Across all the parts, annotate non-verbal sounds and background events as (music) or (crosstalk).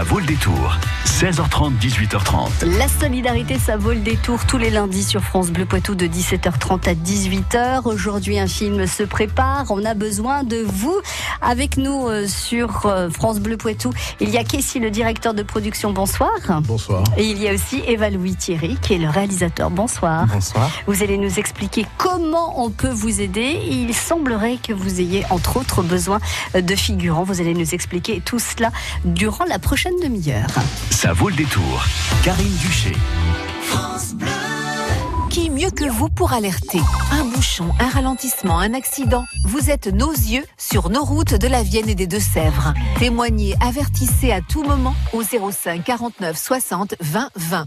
ça vaut le détour. 16h30, 18h30. La solidarité, ça vaut le détour tous les lundis sur France Bleu Poitou de 17h30 à 18h. Aujourd'hui, un film se prépare. On a besoin de vous. Avec nous euh, sur euh, France Bleu Poitou, il y a Kessie, le directeur de production. Bonsoir. Bonsoir. Et il y a aussi Eva Louis Thierry, qui est le réalisateur. Bonsoir. Bonsoir. Vous allez nous expliquer comment on peut vous aider. Il semblerait que vous ayez entre autres besoin de figurants. Vous allez nous expliquer tout cela durant la prochaine demi-heure. Ça vaut le détour. Karine Duché. Qui mieux que vous pour alerter Un bouchon, un ralentissement, un accident. Vous êtes nos yeux sur nos routes de la Vienne et des Deux-Sèvres. Témoignez, avertissez à tout moment au 05 49 60 20 20.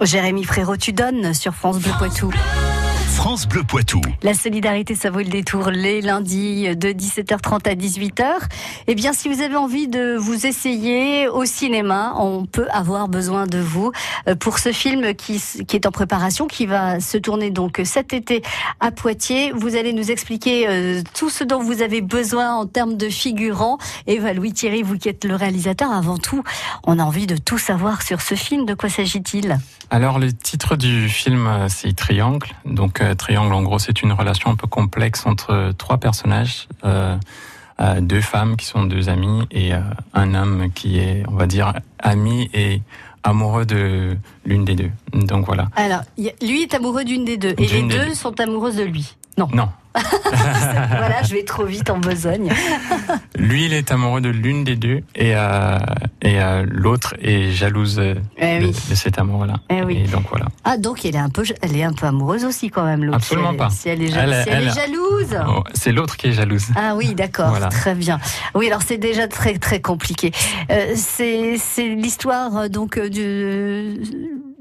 Jérémy Frérot, tu donnes sur France Bleu Poitou. Poitou. La solidarité, ça vaut le détour les lundis de 17h30 à 18h. Eh bien, si vous avez envie de vous essayer au cinéma, on peut avoir besoin de vous euh, pour ce film qui, qui est en préparation, qui va se tourner donc cet été à Poitiers. Vous allez nous expliquer euh, tout ce dont vous avez besoin en termes de figurants. Eva Louis Thierry, vous qui êtes le réalisateur, avant tout, on a envie de tout savoir sur ce film. De quoi s'agit-il? Alors, le titre du film, euh, c'est Triangle. Donc, euh, Triangle, en gros, c'est une relation un peu complexe entre trois personnages. Euh, euh, deux femmes qui sont deux amies et euh, un homme qui est, on va dire, ami et amoureux de l'une des deux. Donc voilà. Alors, lui est amoureux d'une des deux, et les deux deux. sont amoureuses de lui. Non. Non. (laughs) voilà, je vais trop vite en besogne. (laughs) Lui, il est amoureux de l'une des deux et, euh, et euh, l'autre est jalouse euh, Eh de, oui. de cet amour-là. Eh oui. Et donc voilà. Ah, donc elle est un peu, elle est un peu amoureuse aussi quand même, l'autre. Absolument si elle, pas. Si elle est, ja- Elle est- si elle est jalouse. Oh, c'est l'autre qui est jalouse. Ah oui, d'accord, Voilà. très bien. Oui, alors c'est déjà très très compliqué. Euh, c'est l'histoire donc du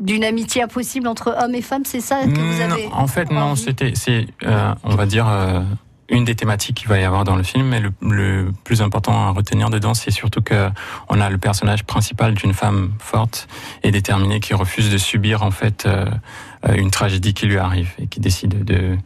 d'une amitié impossible entre hommes et femmes, c'est ça que vous Non, avez En fait, non, c'était, c'est, euh, on va dire, euh, une des thématiques qu'il va y avoir dans le film, mais le, le plus important à retenir dedans, c'est surtout que on a le personnage principal d'une femme forte et déterminée qui refuse de subir en fait euh, une tragédie qui lui arrive et qui décide de,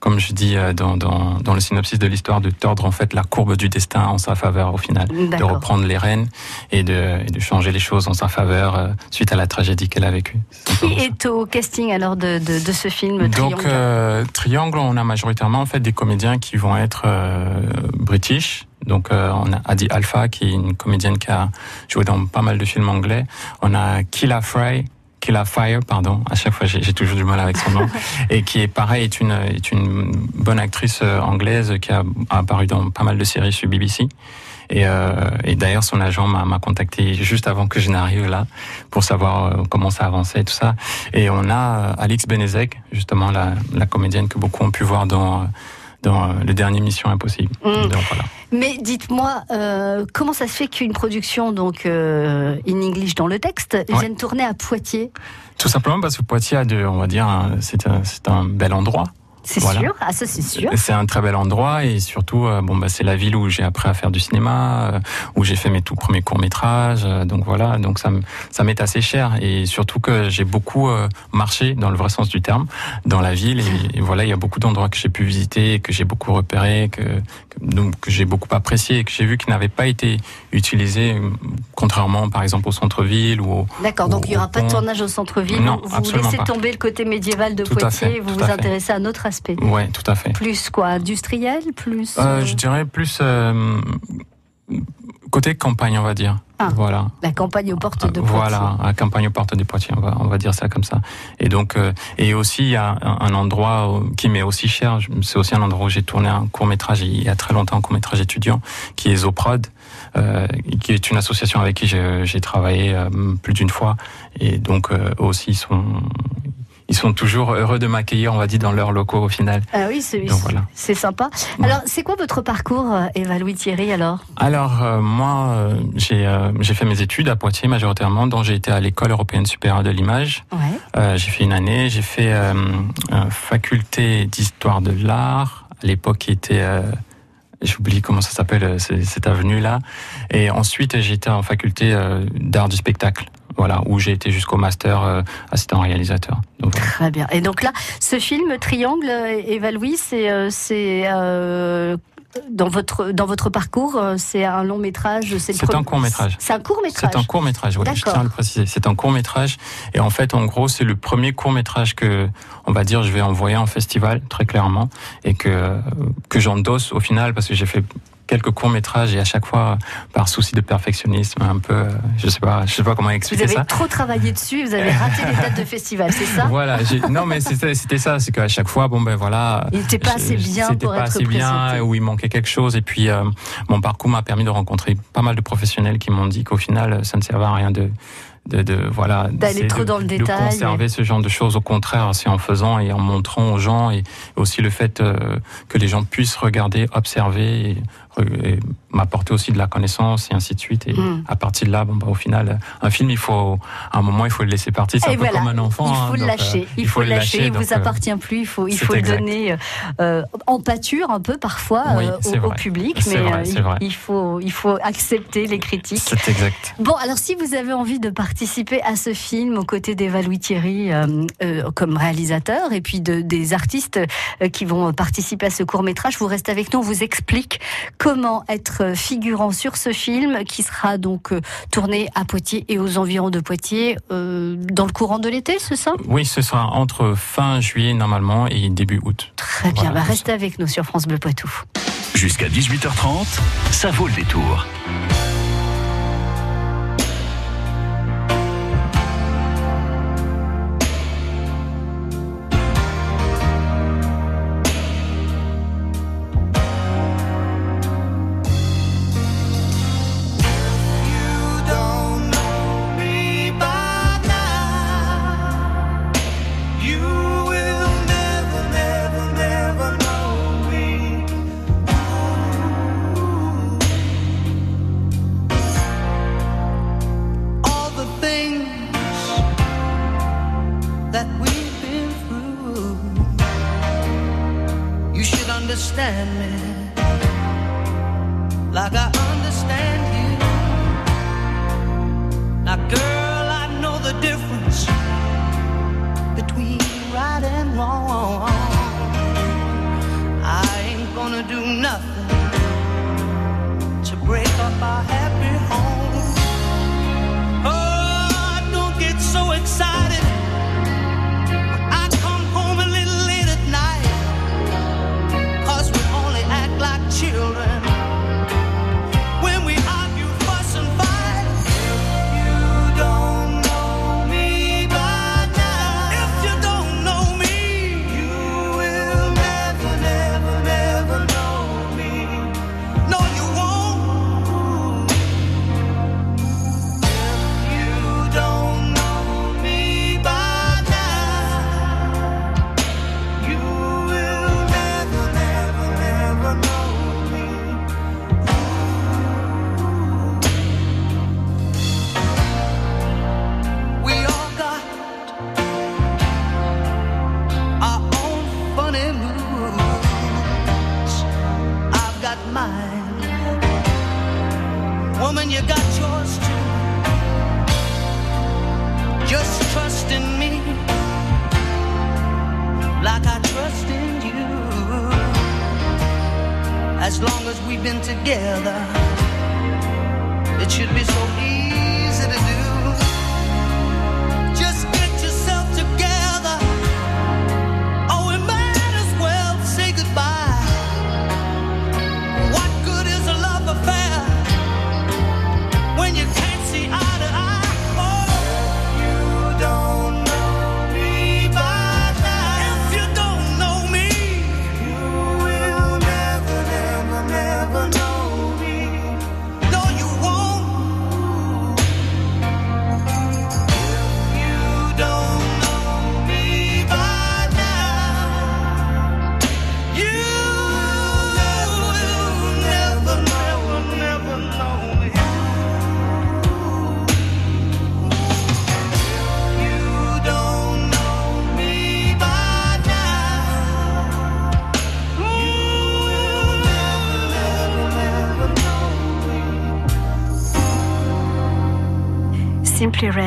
comme je dis euh, dans, dans, dans le synopsis de l'histoire, de tordre en fait la courbe du destin en sa faveur au final, de reprendre les rênes et de, et de changer les choses en sa faveur euh, suite à la tragédie qu'elle a vécue. Qui est au casting alors de, de, de ce film Triangle Donc euh, Triangle, on a majoritairement en fait des comédiens qui vont être euh, british. Donc euh, on a Adi Alpha qui est une comédienne qui a joué dans pas mal de films anglais. On a Killa Fry. Killa Fire, pardon. À chaque fois, j'ai toujours du mal avec son nom. (laughs) et qui est pareil, est une est une bonne actrice euh, anglaise qui a apparu dans pas mal de séries sur BBC. Et, euh, et d'ailleurs, son agent m'a contacté juste avant que je n'arrive là pour savoir euh, comment ça avançait et tout ça. Et on a euh, Alix Benezek, justement la, la comédienne que beaucoup ont pu voir dans, dans le dernier Mission Impossible. Mm. Donc voilà. Mais dites-moi, euh, comment ça se fait qu'une production, donc euh, in English dans le texte, Ouais. vienne tourner à Poitiers? Tout simplement parce que Poitiers a de, on va dire, c'est un, un bel endroit. C'est Voilà. sûr Ah ça c'est sûr. C'est un très bel endroit et surtout, euh, bon, bah, c'est la ville où j'ai appris à faire du cinéma, euh, où j'ai fait mes tout premiers courts métrages. donc voilà, donc ça, ça m'est assez cher et surtout que j'ai beaucoup euh, marché dans le vrai sens du terme dans la ville et, et voilà, il y a beaucoup d'endroits que j'ai pu visiter, que j'ai beaucoup repéré, que, donc, que j'ai beaucoup apprécié et que j'ai vu qui n'avaient pas été utilisés, euh, contrairement par exemple au centre-ville ou au, D'accord, donc il n'y aura au pas de tournage au centre-ville. Non, vous absolument laissez pas. tomber le côté médiéval de Tout Poitiers, fait, vous vous à intéressez à un autre aspect. Ouais, tout à fait. Plus quoi Industriel Plus Euh, euh, je dirais plus euh, côté campagne, on va dire. Ah. Voilà. la campagne aux portes de Poitiers Voilà, à campagne aux portes des Poitiers, on va, on va dire ça comme ça. Et donc, euh, et aussi il y a un, endroit qui m'est aussi cher. C'est aussi un endroit où j'ai tourné un court métrage il y a très longtemps, un court métrage étudiant, qui est Zoprod, euh, qui est une association avec qui j'ai travaillé euh, plus d'une fois. Et donc euh, aussi ils sont ils sont toujours heureux de m'accueillir, on va dire, dans leurs locaux au final. Ah oui, c'est Donc, voilà. c'est sympa. Ouais. Alors, c'est quoi votre parcours, euh, Eva Louis Thierry alors? Alors euh, moi, euh, j'ai euh, fait mes études à Poitiers majoritairement, dont j'ai été à l'école européenne supérieure de l'image. Ouais. Euh, j'ai fait une année, j'ai fait faculté d'histoire de l'art, à l'époque qui était, euh, j'oublie comment ça s'appelle, cette avenue-là. Et ensuite, été en faculté d'art du spectacle, voilà, où j'ai été jusqu'au master euh, assistant réalisateur. Donc. Très bien. Et donc là, ce film Triangle, euh, Eva Louis, c'est euh, euh, dans votre dans votre parcours, c'est un long métrage. C'est un court-métrage. C'est un court métrage. C'est un court métrage, oui, je tiens à le préciser. C'est un court métrage. Et en fait, en gros, c'est le premier court métrage que, on va dire, je vais envoyer en festival, très clairement. Et que, que j'endosse au final, parce que j'ai fait quelques courts métrages et à chaque fois, par souci de perfectionnisme, un peu, euh, je sais pas, je sais pas comment Vous expliquer avez ça. trop travaillé dessus, vous avez raté les dates de festival, c'est ça? Voilà, non mais c'était c'était ça, c'est qu'à chaque fois, bon ben voilà, Il n'était pas assez bien pour pas être assez bien, où il manquait quelque chose. Et puis euh, mon parcours m'a permis de rencontrer pas mal de professionnels qui m'ont dit qu'au final, ça ne servait à rien de de, de voilà D'aller trop de- dans le de détail. conserver ce genre de choses. Au contraire, c'est en faisant et en montrant aux gens et aussi le fait euh, que les gens puissent regarder, observer. Et, et m'apporter aussi de la connaissance et ainsi de suite et Mm. à partir de là bon bah au final un film il faut à un moment il faut le laisser partir c'est un peu comme un enfant il hein, faut le donc, euh, lâcher. il faut le lâcher. Il vous euh, appartient plus. Il faut, il faut le donner euh, en pâture un peu parfois Oui, euh, au, public, mais vrai, il, il faut, il faut accepter les critiques. c'est exact Bon, alors si vous avez envie de participer à ce film aux côtés d'Eva Louis Thierry euh, comme réalisateur et puis de, des artistes qui vont participer à ce court métrage, vous restez avec nous, on vous explique comment être euh, figurant sur ce film qui sera donc euh, tourné à Poitiers et aux environs de Poitiers euh, dans le courant de l'été, c'est ça? Oui, ce sera entre fin juillet normalement et début août. Très bien, Voilà, bah, c'est restez avec nous sur France Bleu Poitou. Jusqu'à 18h30, ça vaut le détour. Nothing As long as we've been together, it should be so easy to do.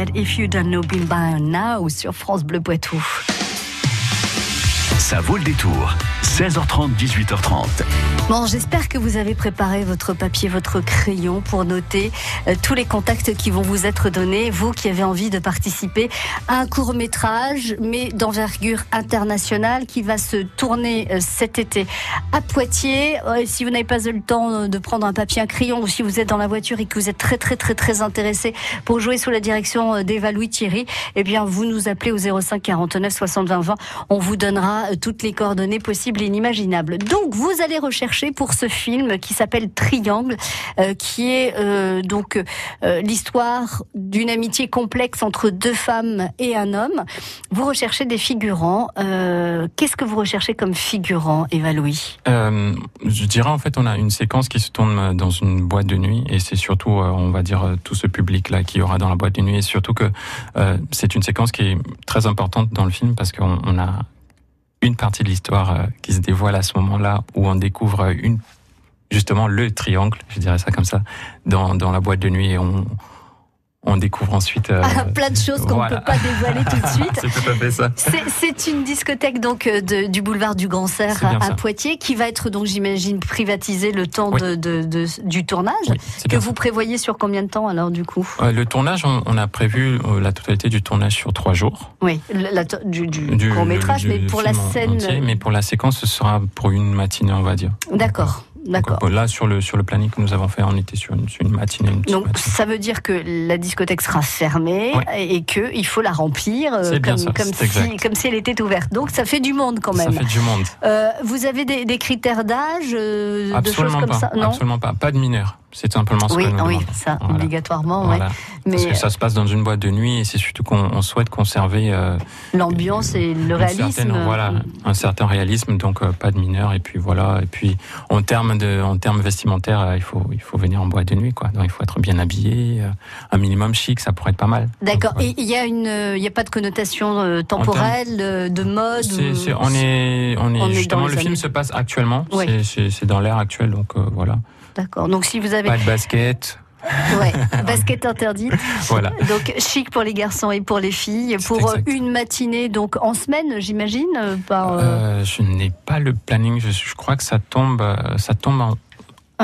Red, If You Don't Know By Now sur France Bleu Poitou. Ça vaut le détour. 16h30, 18h30. Bon, j'espère que vous avez préparé votre papier, votre crayon pour noter euh, tous les contacts qui vont vous être donnés. Vous qui avez envie de participer à un court métrage, mais d'envergure internationale, qui va se tourner euh, cet été à Poitiers. Euh, si vous n'avez pas eu le temps de prendre un papier, un crayon, ou si vous êtes dans la voiture et que vous êtes très très très très intéressé pour jouer sous la direction d'Eva Louis Thierry, eh bien vous nous appelez au 05 49 60 20 20. On vous donnera toutes les coordonnées possibles et inimaginables. Donc vous allez rechercher pour ce film qui s'appelle Triangle, euh, qui est euh, donc euh, l'histoire d'une amitié complexe entre deux femmes et un homme. Vous recherchez des figurants. Qu'est-ce que vous recherchez comme figurant, Eva Louis je dirais en fait on a une séquence qui se tourne dans une boîte de nuit et c'est surtout on va dire tout ce public là qui aura dans la boîte de nuit et surtout que c'est une séquence qui est très importante dans le film parce qu'on on a une partie de l'histoire euh, qui se dévoile à ce moment-là où on découvre justement le triangle, je dirais ça comme ça, dans, dans la boîte de nuit et on on découvre ensuite euh, Ah, Plein de choses qu'on ne voilà. peut pas dévoiler tout de (laughs) suite. c'est tout à fait ça. C'est- une discothèque donc euh, de- du boulevard du Grand Serre à, ça. Poitiers qui va être donc j'imagine privatisée le temps Oui. de, de- de- du tournage Oui, que vous prévoyez sur combien de temps alors du coup? Euh, le tournage, on, on a prévu euh, la totalité du tournage sur trois jours. Oui, la- du, du Du- court métrage, du mais pour la scène. entier, mais pour la séquence, ce sera pour une matinée, on va dire. D'accord, d'accord. Donc, Là, sur le, sur le planning que nous avons fait, on était sur une, sur une matinée. Une Donc matinée. ça veut dire que la discothèque sera fermée Oui. et et que il faut la remplir euh, comme, ça, si, exact. comme si elle était ouverte. Donc ça fait du monde quand Ça même. fait du monde. Euh, vous avez des, des critères d'âge, euh, de choses comme pas. ça? Non? Absolument pas. Pas de mineurs. C'est simplement ce Oui, que nous oui, ça, Voilà. obligatoirement. ouais. Voilà. Mais Parce que ça se passe dans une boîte de nuit et c'est surtout qu'on on souhaite conserver euh, l'ambiance et le réalisme. certaine- voilà, un certain réalisme, donc euh, pas de mineurs. Et puis voilà. Et puis en termes de, en termes vestimentaires, euh, il faut, il faut venir en boîte de nuit, quoi. Donc il faut être bien habillé, un minimum chic, ça pourrait être pas mal. D'accord. Et il y a une, il y a pas de connotation temporelle, de mode. C'est- ou- c'est- on est, on est, on est dans justement, le film années- se passe actuellement. Ouais. C'est- dans l'ère actuelle, donc voilà. D'accord. Donc si vous avez, Pas de basket, ouais, (laughs) basket interdite. voilà. Donc chic pour les garçons et pour les filles. Pour exact. une matinée, donc en semaine, j'imagine. euh, Par euh, je n'ai pas le planning. Je, je crois que ça tombe, euh, ça tombe en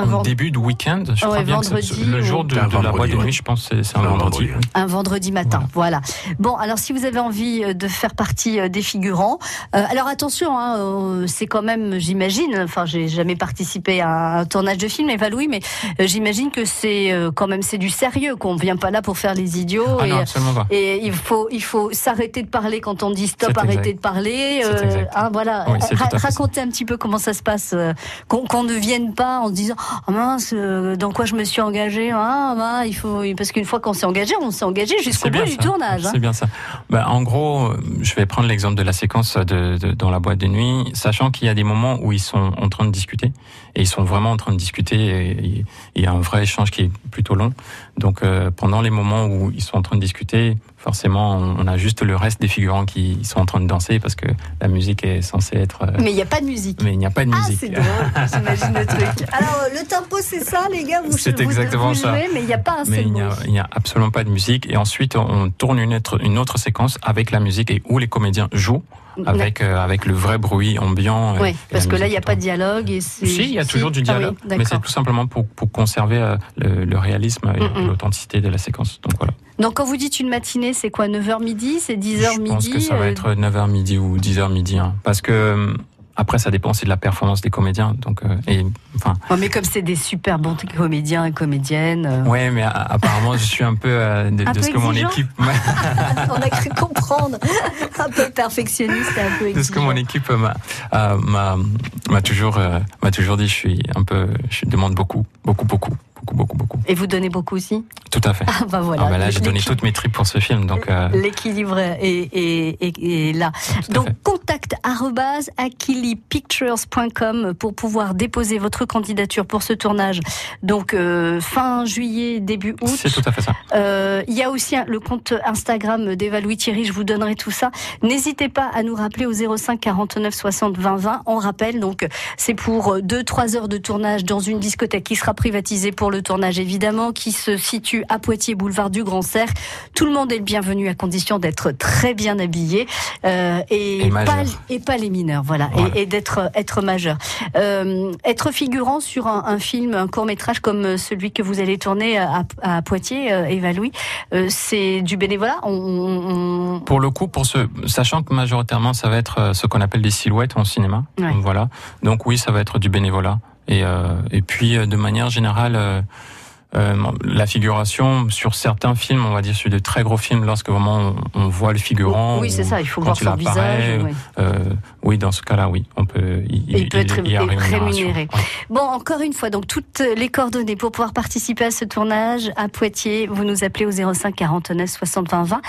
vend- début de week-end. Je Ouais, crois bien que le ou- jour de, la vendredi, boîte de nuit, je pense c'est un vendredi. vendredi, un vendredi matin. Voilà. Bon, alors si vous avez envie euh, de faire partie euh, des figurants, euh, alors attention, hein, euh, c'est quand même, j'imagine, enfin j'ai jamais participé à un tournage de film, Eva Louis, mais euh, j'imagine que c'est euh, quand même c'est du sérieux, qu'on vient pas là pour faire les idiots. Ah et, non, absolument pas. et il faut, il faut s'arrêter de parler quand on dit stop, exact. de parler. Hein, voilà. Oui, racontez un petit peu comment ça se passe, euh, qu'on qu'on ne vienne pas en se disant oh mince, euh, dans quoi je me suis engagé Ah, bah, il faut parce qu'une fois qu'on s'est engagé, on s'est engagé jusqu'au bout du tournage. hein. C'est bien ça. Ben, en gros, je vais prendre l'exemple de la séquence de, de- dans la boîte de nuit, sachant qu'il y a des moments où ils sont en train de discuter et ils sont vraiment en train de discuter et il y a un vrai échange qui est plutôt long. Donc euh, pendant les moments où ils sont en train de discuter, forcément, on a juste le reste des figurants qui sont en train de danser parce que la musique est censée être. euh, Mais il n'y a pas de musique. mais il n'y a pas de Ah, musique. c'est drôle, j'imagine le truc. Alors, le tempo, c'est ça, les gars? Vous, C'est vous- exactement vous ça. jouez, mais il n'y a pas un Mais seul il n'y a, a absolument pas de musique. Et ensuite, on tourne une autre, une autre séquence avec la musique et où les comédiens jouent avec, euh, avec le vrai bruit ambiant. Oui, parce que là, il n'y a pas de dialogue. Et Si, il y a toujours du Ah oui, dialogue, mais c'est tout simplement pour, pour conserver euh, le, le réalisme et Mm, mm. l'authenticité de la séquence. Donc voilà. Donc, quand vous dites une matinée, c'est quoi 9h midi C'est 10h Je midi pense que ça va euh, être 9h midi ou 10h midi. hein. parce que après, ça dépend aussi de la performance des comédiens. Donc, euh, et, enfin, oh, mais comme c'est des super bons comédiens et comédiennes. euh, ouais, mais a- apparemment, je suis un peu euh, de, Un de peu ce que mon exigeant équipe. (laughs) on a cru comprendre. (laughs) un peu perfectionniste et un peu de ce que exigeant. mon équipe m'a euh, m'a m'a toujours euh, m'a toujours dit je suis un peu je demande beaucoup beaucoup beaucoup beaucoup beaucoup beaucoup Et vous donnez beaucoup aussi tout à fait Ah, bah voilà. ah bah là j'ai donné toutes mes tripes pour ce film donc euh, L'équilibre est, est, est- est là. tout Donc, contact arobase akilipictures.com pour pouvoir déposer votre candidature pour ce tournage. Donc, euh, fin juillet, début août. c'est tout à fait ça Euh, Il y a aussi le compte Instagram d'Eva Louis Thierry, je vous donnerai tout ça. N'hésitez pas à nous rappeler au 05 49 60 20 20. On rappelle, donc, c'est pour 2-3 heures de tournage dans une discothèque qui sera privatisée pour le tournage, évidemment, qui se situe à Poitiers, boulevard du Grand Cerf. Tout le monde est le bienvenu à condition d'être très bien habillé euh, et, pas, et pas les mineurs, voilà, Voilà. et, et d'être être majeur. Euh, être figurant sur un, un film, un court métrage comme celui que vous allez tourner à, à Poitiers, euh, Eva Louis, euh, c'est du bénévolat. On, on- pour le coup pour ce sachant que majoritairement ça va être ce qu'on appelle des silhouettes en cinéma Ouais. donc voilà donc oui ça va être du bénévolat et euh, et puis euh, de manière générale euh, la figuration sur certains films, on va dire sur de très gros films, lorsque vraiment on, on voit le figurant. oui, c'est ça. Il faut voir il son apparaît, visage. ouais. euh, oui, dans ce cas-là, oui, on peut. Il, peut être y a rémunéré. Ouais. Bon, encore une fois, donc toutes les coordonnées pour pouvoir participer à ce tournage à Poitiers, vous nous appelez au 05 49 60 20 20.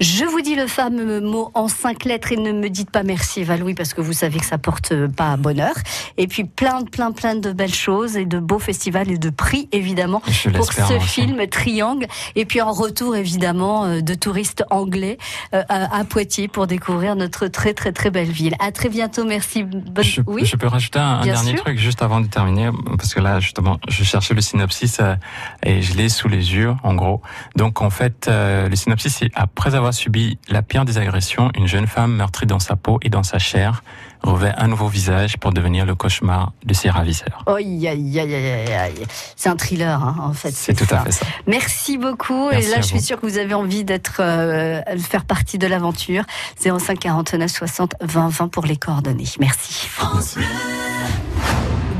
Je vous dis le fameux mot en cinq lettres et ne me dites pas merci Valouis parce que vous savez que ça porte pas bonheur. Et puis plein, plein, plein de belles choses et de beaux festivals et de prix évidemment Je pour ce film Triangle. Et puis en retour évidemment euh, de touristes anglais euh, à Poitiers pour découvrir notre très très très belle ville. À très bientôt, merci. Bonne... Je, oui. je peux rajouter un, dernier sûr. truc juste avant de terminer, parce que là, justement, je cherchais le synopsis euh, et je l'ai sous les yeux, en gros. Donc, en fait, le synopsis, c'est après avoir subi la pire des agressions, une jeune femme meurtrie dans sa peau et dans sa chair revêt un nouveau visage pour devenir le cauchemar de ses ravisseurs. Aïe, aïe, aïe, aïe. C'est un thriller, hein, en fait. C'est tout ça. à fait ça. Merci beaucoup. Merci et là, je suis sûre que vous avez envie d'être, euh, faire partie de l'aventure. 05 49 60 20 20 pour les coordonnées. Merci.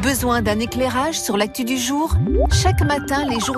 Besoin d'un éclairage sur l'actu du jour? Chaque matin, les journalistes